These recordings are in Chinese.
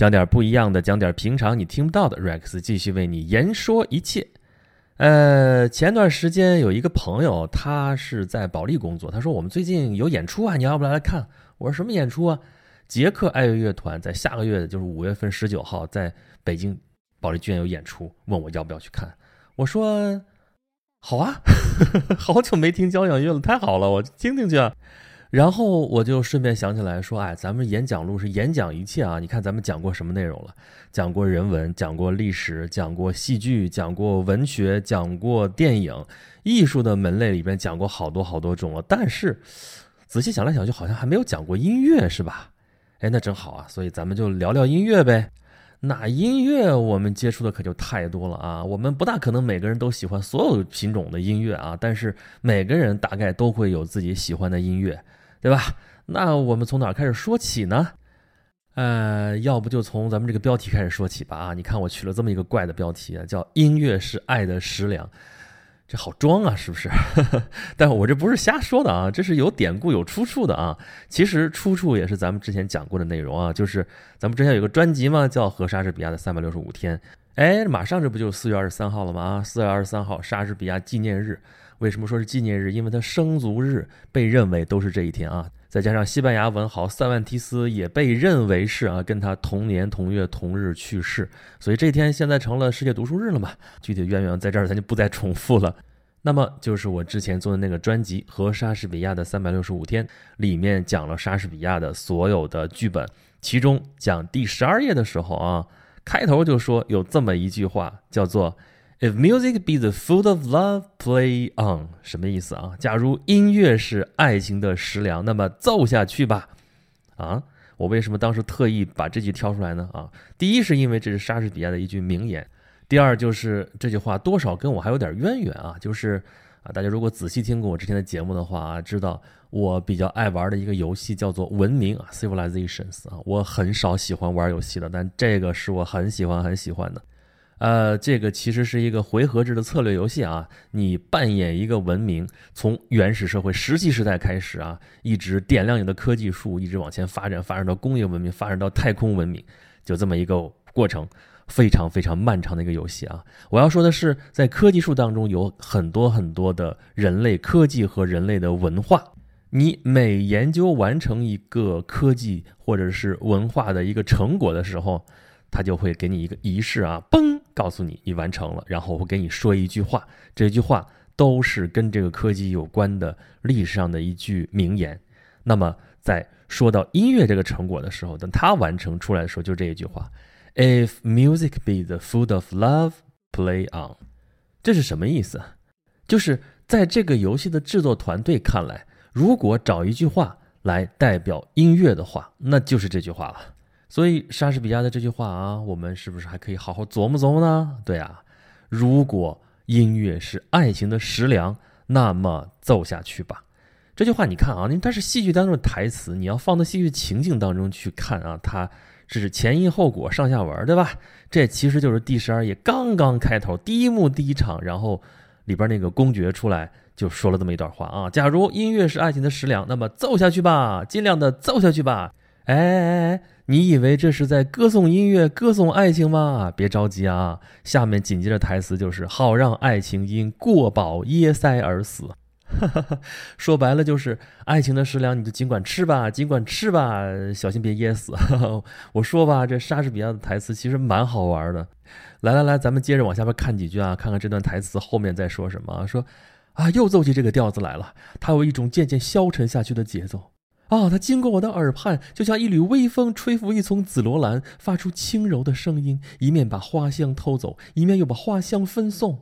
讲点不一样的，讲点平常你听不到的。Rex 继续为你言说一切。呃，前段时间有一个朋友，他是在保利工作，他说我们最近有演出啊，你要不来来看？我说什么演出啊？捷克爱乐乐团在下个月，就是五月份十九号，在北京保利剧院有演出，问我要不要去看？我说好啊，好久没听交响乐了，太好了，我听听去啊。然后我就顺便想起来说，哎，咱们演讲录是演讲一切啊！你看咱们讲过什么内容了？讲过人文，讲过历史，讲过戏剧，讲过文学，讲过电影，艺术的门类里边讲过好多好多种了。但是仔细想来想去，好像还没有讲过音乐，是吧？哎，那正好啊，所以咱们就聊聊音乐呗。那音乐我们接触的可就太多了啊！我们不大可能每个人都喜欢所有品种的音乐啊，但是每个人大概都会有自己喜欢的音乐。对吧？那我们从哪开始说起呢？呃，要不就从咱们这个标题开始说起吧。啊，你看我取了这么一个怪的标题啊，叫“音乐是爱的食粮”，这好装啊，是不是？但我这不是瞎说的啊，这是有典故、有出处的啊。其实出处也是咱们之前讲过的内容啊，就是咱们之前有个专辑嘛，叫《和莎士比亚的三百六十五天》。哎，马上这不就是四月二十三号了吗？啊，四月二十三号，莎士比亚纪念日。为什么说是纪念日？因为他生卒日被认为都是这一天啊。再加上西班牙文豪塞万提斯也被认为是啊，跟他同年同月同日去世，所以这天现在成了世界读书日了嘛。具体渊源在这儿咱就不再重复了。那么就是我之前做的那个专辑和莎士比亚的三百六十五天里面讲了莎士比亚的所有的剧本，其中讲第十二页的时候啊，开头就说有这么一句话叫做。If music be the food of love, play on，什么意思啊？假如音乐是爱情的食粮，那么奏下去吧。啊，我为什么当时特意把这句挑出来呢？啊，第一是因为这是莎士比亚的一句名言，第二就是这句话多少跟我还有点渊源啊。就是啊，大家如果仔细听过我之前的节目的话啊，知道我比较爱玩的一个游戏叫做《文明》啊，Civilizations 啊。我很少喜欢玩游戏的，但这个是我很喜欢很喜欢的。呃，这个其实是一个回合制的策略游戏啊。你扮演一个文明，从原始社会石器时代开始啊，一直点亮你的科技树，一直往前发展，发展到工业文明，发展到太空文明，就这么一个过程，非常非常漫长的一个游戏啊。我要说的是，在科技树当中有很多很多的人类科技和人类的文化。你每研究完成一个科技或者是文化的一个成果的时候，他就会给你一个仪式啊，嘣。告诉你，你完成了，然后我会给你说一句话，这句话都是跟这个科技有关的历史上的一句名言。那么在说到音乐这个成果的时候，等它完成出来的时候，就这一句话：If music be the food of love, play on。这是什么意思？就是在这个游戏的制作团队看来，如果找一句话来代表音乐的话，那就是这句话了。所以莎士比亚的这句话啊，我们是不是还可以好好琢磨琢磨呢？对啊，如果音乐是爱情的食粮，那么奏下去吧。这句话你看啊，因为它是戏剧当中的台词，你要放到戏剧情境当中去看啊，它是前因后果、上下文，对吧？这其实就是第十二页刚刚开头第一幕第一场，然后里边那个公爵出来就说了这么一段话啊：假如音乐是爱情的食粮，那么奏下去吧，尽量的奏下去吧。哎哎哎！你以为这是在歌颂音乐、歌颂爱情吗？别着急啊，下面紧接着台词就是“好让爱情因过饱噎塞而死”。说白了就是爱情的食粮，你就尽管吃吧，尽管吃吧，小心别噎死。我说吧，这莎士比亚的台词其实蛮好玩的。来来来，咱们接着往下边看几句啊，看看这段台词后面在说什么。说啊，又奏起这个调子来了，它有一种渐渐消沉下去的节奏。啊，它经过我的耳畔，就像一缕微风吹拂一丛紫罗兰，发出轻柔的声音，一面把花香偷走，一面又把花香分送。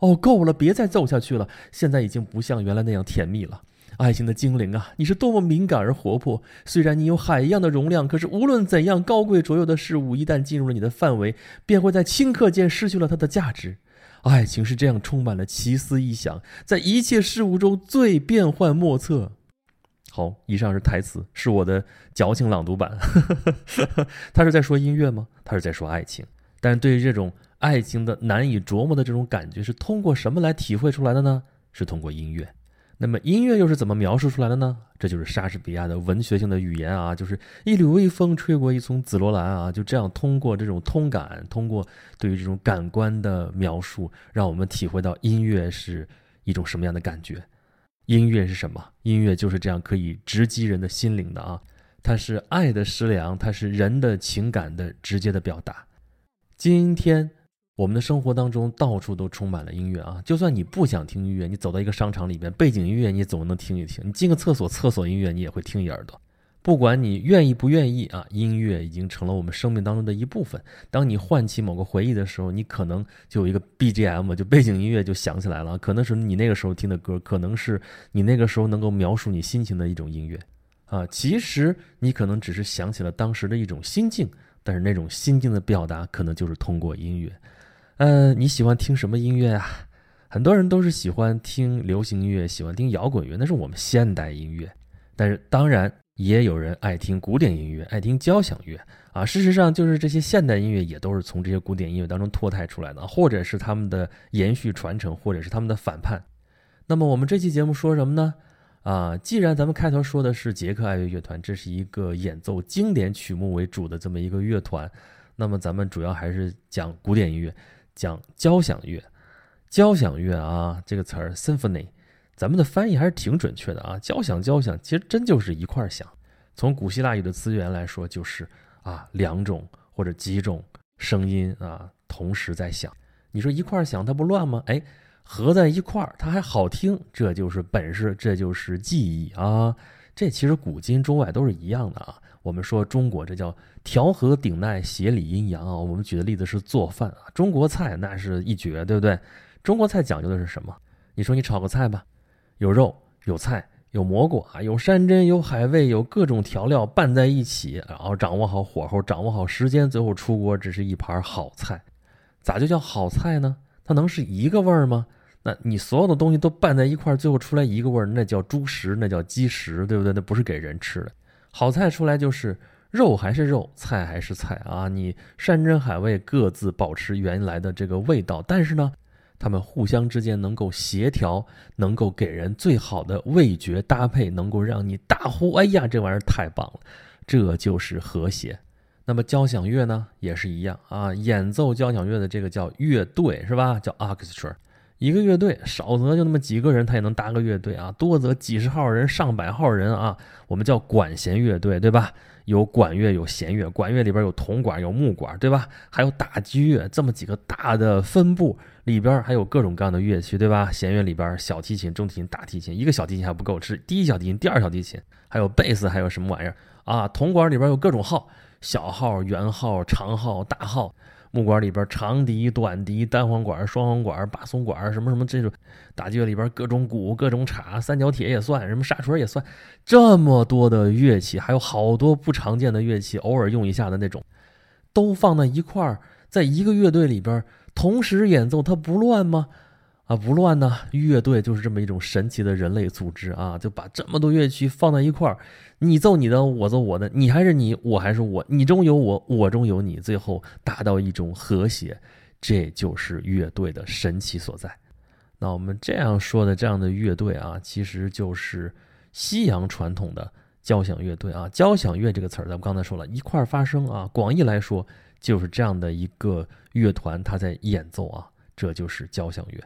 哦，够了，别再奏下去了。现在已经不像原来那样甜蜜了。爱情的精灵啊，你是多么敏感而活泼！虽然你有海一样的容量，可是无论怎样高贵卓越的事物，一旦进入了你的范围，便会在顷刻间失去了它的价值。爱情是这样，充满了奇思异想，在一切事物中最变幻莫测。好，以上是台词，是我的矫情朗读版。他是在说音乐吗？他是在说爱情。但是对于这种爱情的难以琢磨的这种感觉，是通过什么来体会出来的呢？是通过音乐。那么音乐又是怎么描述出来的呢？这就是莎士比亚的文学性的语言啊，就是一缕微风吹过一丛紫罗兰啊，就这样通过这种通感，通过对于这种感官的描述，让我们体会到音乐是一种什么样的感觉。音乐是什么？音乐就是这样可以直击人的心灵的啊，它是爱的食粮，它是人的情感的直接的表达。今天。我们的生活当中到处都充满了音乐啊！就算你不想听音乐，你走到一个商场里边，背景音乐你总能听一听。你进个厕所，厕所音乐你也会听一耳朵。不管你愿意不愿意啊，音乐已经成了我们生命当中的一部分。当你唤起某个回忆的时候，你可能就有一个 BGM，就背景音乐就响起来了。可能是你那个时候听的歌，可能是你那个时候能够描述你心情的一种音乐啊。其实你可能只是想起了当时的一种心境，但是那种心境的表达，可能就是通过音乐。嗯，你喜欢听什么音乐啊？很多人都是喜欢听流行音乐，喜欢听摇滚乐，那是我们现代音乐。但是当然也有人爱听古典音乐，爱听交响乐啊。事实上，就是这些现代音乐也都是从这些古典音乐当中脱胎出来的，或者是他们的延续传承，或者是他们的反叛。那么我们这期节目说什么呢？啊，既然咱们开头说的是捷克爱乐乐团，这是一个演奏经典曲目为主的这么一个乐团，那么咱们主要还是讲古典音乐。讲交响乐，交响乐啊，这个词儿 symphony，咱们的翻译还是挺准确的啊。交响，交响，其实真就是一块儿响。从古希腊语的资源来说，就是啊两种或者几种声音啊同时在响。你说一块儿响，它不乱吗？哎，合在一块儿，它还好听，这就是本事，这就是技艺啊。这其实古今中外都是一样的啊。我们说中国这叫调和顶耐，协理阴阳啊。我们举的例子是做饭啊，中国菜那是一绝，对不对？中国菜讲究的是什么？你说你炒个菜吧，有肉有菜有蘑菇啊，有山珍有海味，有各种调料拌在一起，然后掌握好火候，掌握好时间，最后出锅只是一盘好菜。咋就叫好菜呢？它能是一个味儿吗？那你所有的东西都拌在一块儿，最后出来一个味儿，那叫猪食，那叫鸡食，对不对？那不是给人吃的。好菜出来就是肉还是肉，菜还是菜啊！你山珍海味各自保持原来的这个味道，但是呢，它们互相之间能够协调，能够给人最好的味觉搭配，能够让你大呼：“哎呀，这玩意儿太棒了！”这就是和谐。那么交响乐呢，也是一样啊，演奏交响乐的这个叫乐队是吧？叫 orchestra。一个乐队少则就那么几个人，他也能搭个乐队啊；多则几十号人、上百号人啊。我们叫管弦乐队，对吧？有管乐，有弦乐。管乐里边有铜管，有木管，对吧？还有打击乐，这么几个大的分部里边还有各种各样的乐器，对吧？弦乐里边小提琴、中提琴、大提琴，一个小提琴还不够，是第一小提琴、第二小提琴，还有贝斯，还有什么玩意儿啊？铜管里边有各种号，小号、圆号、长号、大号。木管里边长笛、短笛、单簧管、双簧管、巴松管，什么什么这种打击乐里边各种鼓、各种镲、三角铁也算，什么沙锤也算，这么多的乐器，还有好多不常见的乐器，偶尔用一下的那种，都放在一块儿，在一个乐队里边同时演奏，它不乱吗？啊，不乱呢！乐队就是这么一种神奇的人类组织啊，就把这么多乐器放在一块儿，你奏你的，我奏我的，你还是你，我还是我，你中有我，我中有你，最后达到一种和谐，这就是乐队的神奇所在。那我们这样说的这样的乐队啊，其实就是西洋传统的交响乐队啊。交响乐这个词儿，咱们刚才说了一块儿发声啊，广义来说就是这样的一个乐团，它在演奏啊，这就是交响乐。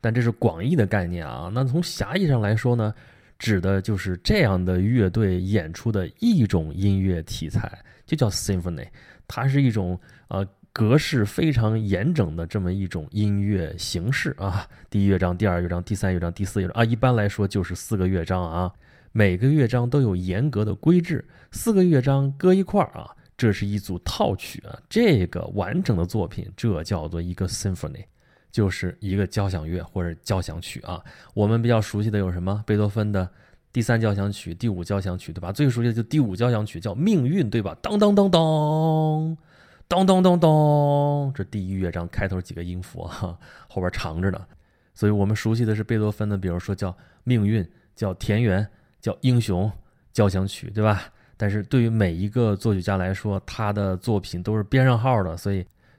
但这是广义的概念啊，那从狭义上来说呢，指的就是这样的乐队演出的一种音乐题材，就叫 symphony。它是一种呃格式非常严整的这么一种音乐形式啊。第一乐章、第二乐章、第三乐章、第四乐章啊，一般来说就是四个乐章啊。每个乐章都有严格的规制，四个乐章搁一块儿啊，这是一组套曲啊。这个完整的作品，这叫做一个 symphony。就是一个交响乐或者交响曲啊，我们比较熟悉的有什么？贝多芬的第三交响曲、第五交响曲，对吧？最熟悉的就第五交响曲叫《命运》，对吧？当当当当，当当当当，这第一乐章开头几个音符啊，后边长着呢。所以我们熟悉的是贝多芬的，比如说叫《命运》、叫《田园》、叫《英雄》交响曲，对吧？但是对于每一个作曲家来说，他的作品都是编上号的，所以。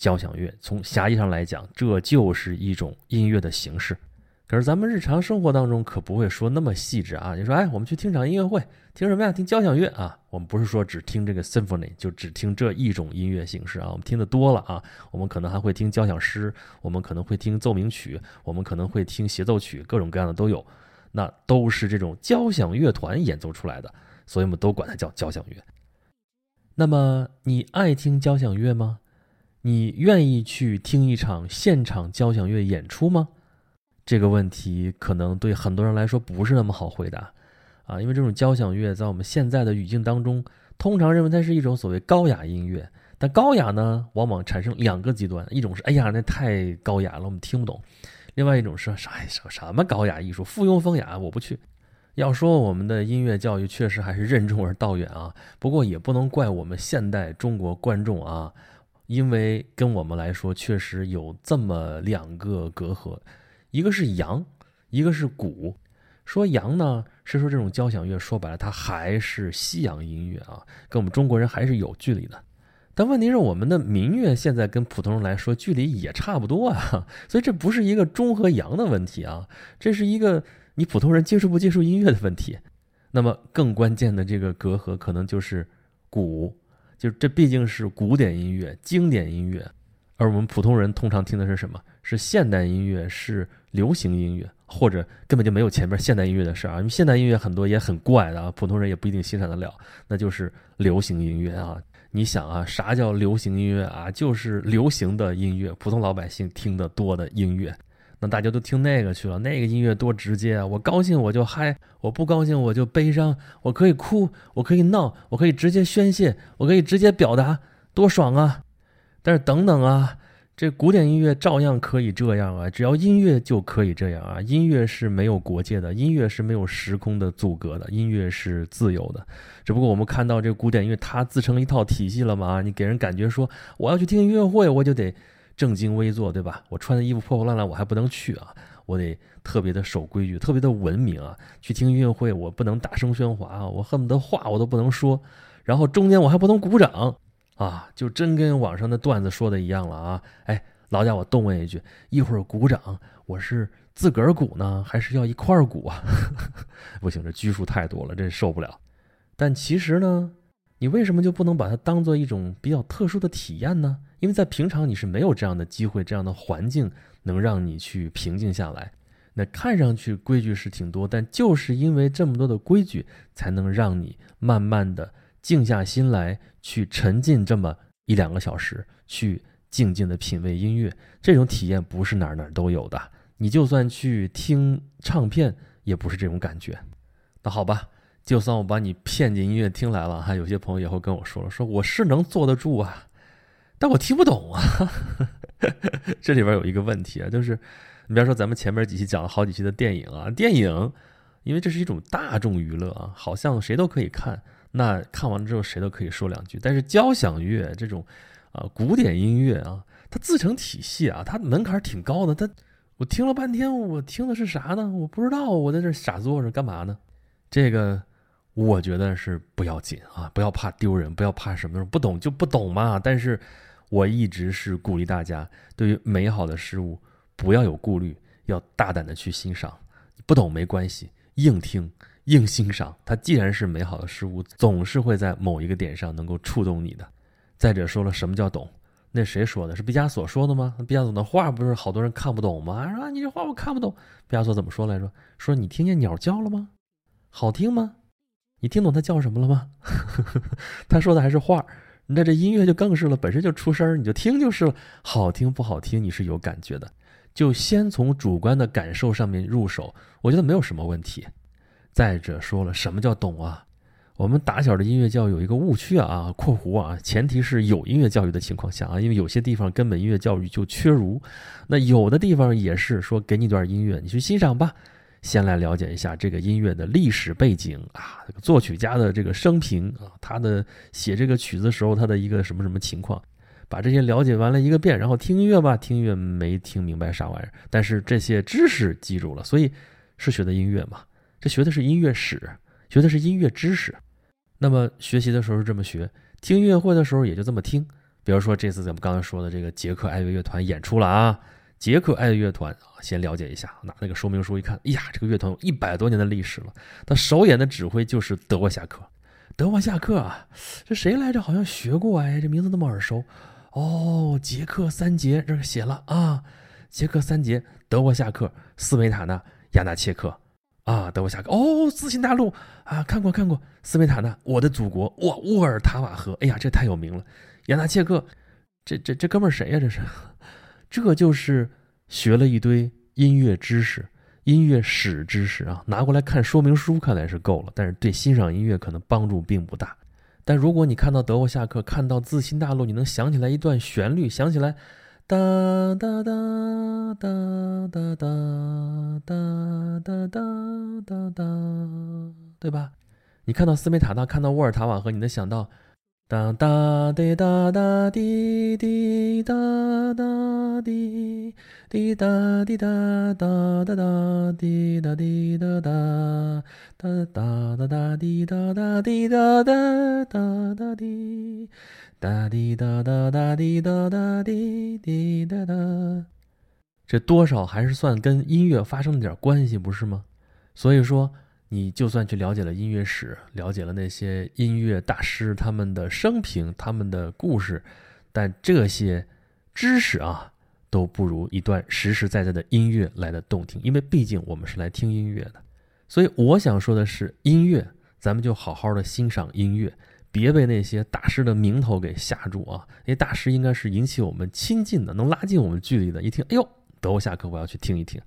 交响乐从狭义上来讲，这就是一种音乐的形式。可是咱们日常生活当中可不会说那么细致啊！你说，哎，我们去听场音乐会，听什么呀？听交响乐啊！我们不是说只听这个 symphony，就只听这一种音乐形式啊。我们听的多了啊，我们可能还会听交响诗，我们可能会听奏鸣曲，我们可能会听协奏曲，各种各样的都有。那都是这种交响乐团演奏出来的，所以我们都管它叫交响乐。那么你爱听交响乐吗？你愿意去听一场现场交响乐演出吗？这个问题可能对很多人来说不是那么好回答，啊，因为这种交响乐在我们现在的语境当中，通常认为它是一种所谓高雅音乐。但高雅呢，往往产生两个极端：一种是哎呀，那太高雅了，我们听不懂；另外一种是啥什什么高雅艺术，附庸风雅，我不去。要说我们的音乐教育确实还是任重而道远啊，不过也不能怪我们现代中国观众啊。因为跟我们来说，确实有这么两个隔阂，一个是阳，一个是古。说阳呢，是说这种交响乐，说白了，它还是西洋音乐啊，跟我们中国人还是有距离的。但问题是，我们的民乐现在跟普通人来说，距离也差不多啊，所以这不是一个中和洋的问题啊，这是一个你普通人接受不接受音乐的问题。那么更关键的这个隔阂，可能就是古。就这毕竟是古典音乐、经典音乐，而我们普通人通常听的是什么？是现代音乐，是流行音乐，或者根本就没有前面现代音乐的事啊。因为现代音乐很多也很怪的啊，普通人也不一定欣赏得了。那就是流行音乐啊。你想啊，啥叫流行音乐啊？就是流行的音乐，普通老百姓听得多的音乐。那大家都听那个去了，那个音乐多直接啊！我高兴我就嗨，我不高兴我就悲伤，我可以哭，我可以闹，我可以直接宣泄，我可以直接表达，多爽啊！但是等等啊，这古典音乐照样可以这样啊，只要音乐就可以这样啊！音乐是没有国界的，音乐是没有时空的阻隔的，音乐是自由的。只不过我们看到这古典音乐，它自成一套体系了嘛？你给人感觉说，我要去听音乐会，我就得。正襟危坐，对吧？我穿的衣服破破烂烂，我还不能去啊！我得特别的守规矩，特别的文明啊！去听音乐会，我不能大声喧哗啊！我恨不得话我都不能说，然后中间我还不能鼓掌啊！就真跟网上的段子说的一样了啊！哎，老贾，我动问一句，一会儿鼓掌，我是自个儿鼓呢，还是要一块儿鼓啊？不行，这拘束太多了，真受不了。但其实呢，你为什么就不能把它当做一种比较特殊的体验呢？因为在平常你是没有这样的机会、这样的环境能让你去平静下来。那看上去规矩是挺多，但就是因为这么多的规矩，才能让你慢慢的静下心来，去沉浸这么一两个小时，去静静的品味音乐。这种体验不是哪儿哪儿都有的。你就算去听唱片，也不是这种感觉。那好吧，就算我把你骗进音乐厅来了，哈，有些朋友也会跟我说了，说我是能坐得住啊。但我听不懂啊，这里边有一个问题啊，就是你比方说咱们前面几期讲了好几期的电影啊，电影，因为这是一种大众娱乐啊，好像谁都可以看，那看完了之后谁都可以说两句。但是交响乐这种啊古典音乐啊，它自成体系啊，它门槛挺高的。它我听了半天，我听的是啥呢？我不知道，我在这傻坐着干嘛呢？这个。我觉得是不要紧啊，不要怕丢人，不要怕什么，不懂就不懂嘛。但是，我一直是鼓励大家，对于美好的事物不要有顾虑，要大胆的去欣赏。不懂没关系，硬听硬欣赏。它既然是美好的事物，总是会在某一个点上能够触动你的。再者说了，什么叫懂？那谁说的？是毕加索说的吗？毕加索的画不是好多人看不懂吗？说你这画我看不懂。毕加索怎么说来着？说你听见鸟叫了吗？好听吗？你听懂他叫什么了吗？他说的还是话，那这音乐就更是了，本身就出声你就听就是了，好听不好听你是有感觉的，就先从主观的感受上面入手，我觉得没有什么问题。再者说了，什么叫懂啊？我们打小的音乐教育有一个误区啊（括弧啊），前提是有音乐教育的情况下啊，因为有些地方根本音乐教育就缺如，那有的地方也是说给你段音乐，你去欣赏吧。先来了解一下这个音乐的历史背景啊，作曲家的这个生平啊，他的写这个曲子时候他的一个什么什么情况，把这些了解完了一个遍，然后听音乐吧，听音乐没听明白啥玩意儿，但是这些知识记住了，所以是学的音乐嘛，这学的是音乐史，学的是音乐知识。那么学习的时候是这么学，听音乐会的时候也就这么听。比如说这次咱们刚才说的这个捷克爱乐乐团演出了啊。捷克爱乐乐团啊，先了解一下，拿那个说明书一看，哎呀，这个乐团有一百多年的历史了。他首演的指挥就是德沃夏克，德沃夏克啊，这谁来着？好像学过哎，这名字那么耳熟。哦，捷克三杰这写了啊，捷克三杰，德沃夏克、斯维塔纳、亚纳切克啊，德沃夏克。哦，自信大陆啊，看过看过，斯维塔纳，我的祖国，哇，沃尔塔瓦河，哎呀，这太有名了。亚纳切克，这这这哥们儿谁呀？这是。这就是学了一堆音乐知识、音乐史知识啊，拿过来看说明书，看来是够了，但是对欣赏音乐可能帮助并不大。但如果你看到德沃夏克，看到自新大陆，你能想起来一段旋律，想起来哒哒哒哒哒哒哒哒哒哒哒，对吧？你看到斯梅塔纳，看到沃尔塔瓦河，你能想到。哒哒滴哒哒滴滴哒哒滴滴哒滴哒哒哒哒滴哒滴哒哒哒哒哒哒滴哒哒滴哒哒哒哒滴哒滴哒哒哒滴哒哒滴滴哒哒，这多少还是算跟音乐发生了点关系，不是吗？所以说。你就算去了解了音乐史，了解了那些音乐大师他们的生平、他们的故事，但这些知识啊，都不如一段实实在在的音乐来的动听。因为毕竟我们是来听音乐的，所以我想说的是，音乐咱们就好好的欣赏音乐，别被那些大师的名头给吓住啊！那些大师应该是引起我们亲近的，能拉近我们距离的。一听，哎呦，等我下课，我要去听一听。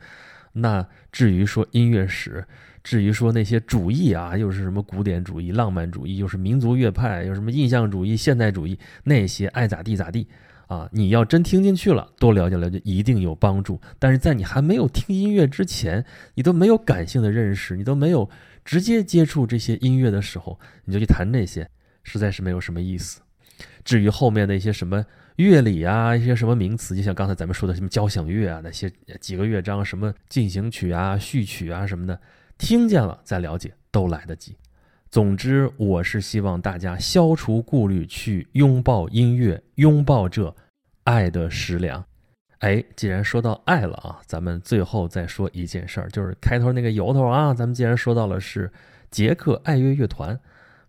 那至于说音乐史，至于说那些主义啊，又是什么古典主义、浪漫主义，又是民族乐派，又什么印象主义、现代主义，那些爱咋地咋地啊！你要真听进去了，多了解了解，一定有帮助。但是在你还没有听音乐之前，你都没有感性的认识，你都没有直接接触这些音乐的时候，你就去谈那些，实在是没有什么意思。至于后面那些什么，乐理啊，一些什么名词，就像刚才咱们说的什么交响乐啊，那些几个乐章，什么进行曲啊、序曲啊什么的，听见了再了解都来得及。总之，我是希望大家消除顾虑，去拥抱音乐，拥抱这爱的食粮。哎，既然说到爱了啊，咱们最后再说一件事儿，就是开头那个由头啊，咱们既然说到了是捷克爱乐乐团，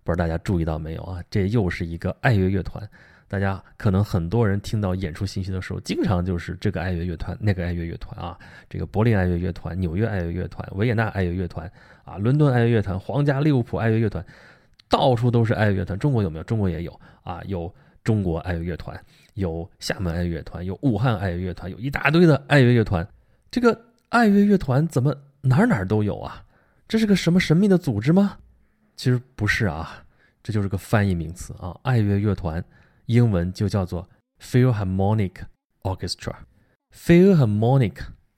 不知道大家注意到没有啊？这又是一个爱乐乐团。大家可能很多人听到演出信息的时候，经常就是这个爱乐乐团、那个爱乐乐团啊，这个柏林爱乐乐团、纽约爱乐乐团、维也纳爱乐乐团啊、伦敦爱乐乐团、皇家利物浦爱乐乐团，到处都是爱乐乐团。中国有没有？中国也有啊，有中国爱乐乐团，有厦门爱乐乐团，有武汉爱乐乐团，有一大堆的爱乐乐团。这个爱乐乐团怎么哪哪都有啊？这是个什么神秘的组织吗？其实不是啊，这就是个翻译名词啊，爱乐乐团。英文就叫做 Philharmonic Orchestra。Philharmonic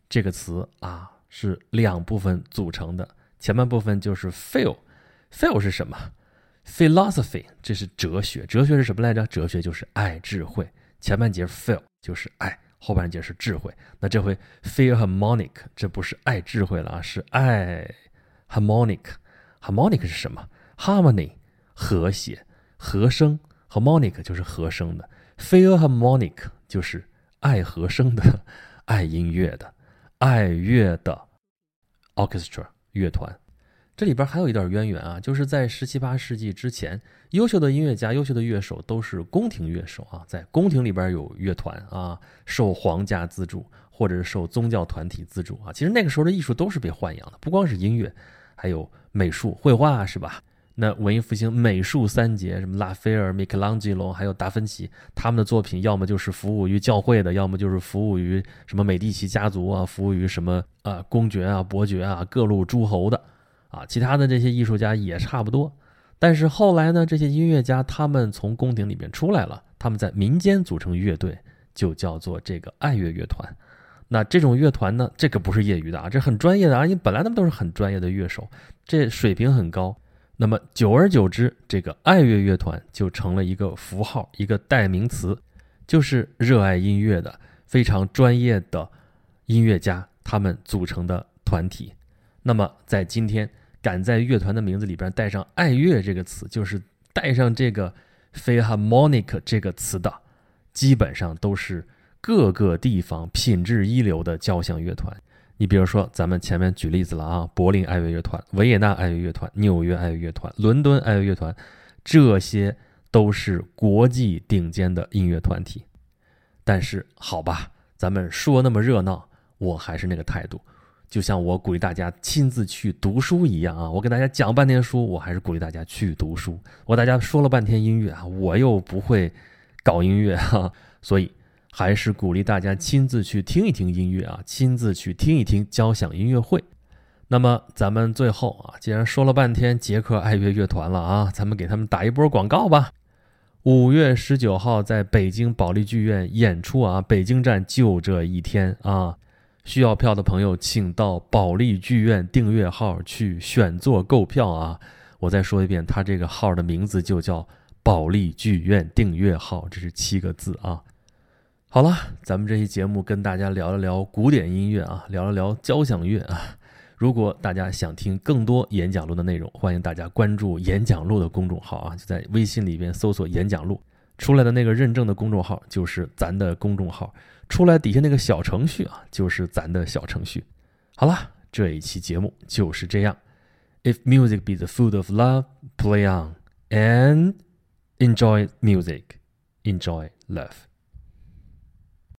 这个词啊是两部分组成的，前半部分就是 Phil，Phil 是什么？Philosophy 这是哲学，哲学是什么来着？哲学就是爱智慧。前半节 Phil 就是爱，后半节是智慧。那这回 Philharmonic 这不是爱智慧了啊，是爱 harmonic。harmonic 是什么？Harmony 和谐，和声。Harmonic 就是和声的，Philharmonic 就是爱和声的、爱音乐的、爱乐的 orchestra 乐团。这里边还有一段渊源啊，就是在十七八世纪之前，优秀的音乐家、优秀的乐手都是宫廷乐手啊，在宫廷里边有乐团啊，受皇家资助或者是受宗教团体资助啊。其实那个时候的艺术都是被豢养的，不光是音乐，还有美术、绘画，是吧？那文艺复兴美术三杰，什么拉斐尔、米开朗基罗，还有达芬奇，他们的作品要么就是服务于教会的，要么就是服务于什么美第奇家族啊，服务于什么啊公爵啊、伯爵啊、各路诸侯的，啊，其他的这些艺术家也差不多。但是后来呢，这些音乐家他们从宫廷里面出来了，他们在民间组成乐队，就叫做这个爱乐乐团。那这种乐团呢，这个不是业余的啊，这很专业的啊，因为本来他们都是很专业的乐手，这水平很高。那么久而久之，这个爱乐乐团就成了一个符号，一个代名词，就是热爱音乐的非常专业的音乐家他们组成的团体。那么在今天。敢在乐团的名字里边带上“爱乐”这个词，就是带上这个 “philharmonic” 这个词的，基本上都是各个地方品质一流的交响乐团。你比如说，咱们前面举例子了啊，柏林爱乐乐团、维也纳爱乐乐团、纽约爱乐乐团、伦敦爱乐乐团，这些都是国际顶尖的音乐团体。但是，好吧，咱们说那么热闹，我还是那个态度。就像我鼓励大家亲自去读书一样啊，我给大家讲半天书，我还是鼓励大家去读书。我大家说了半天音乐啊，我又不会搞音乐哈，所以还是鼓励大家亲自去听一听音乐啊，亲自去听一听交响音乐会。那么咱们最后啊，既然说了半天捷克爱乐乐团了啊，咱们给他们打一波广告吧。五月十九号在北京保利剧院演出啊，北京站就这一天啊。需要票的朋友，请到保利剧院订阅号去选座购票啊！我再说一遍，它这个号的名字就叫保利剧院订阅号，这是七个字啊。好了，咱们这期节目跟大家聊了聊古典音乐啊，聊了聊交响乐啊。如果大家想听更多演讲录的内容，欢迎大家关注演讲录的公众号啊，就在微信里边搜索演讲录，出来的那个认证的公众号就是咱的公众号。出来底下那个小程序啊，就是咱的小程序。好了，这一期节目就是这样。If music be the food of love, play on and enjoy music, enjoy love.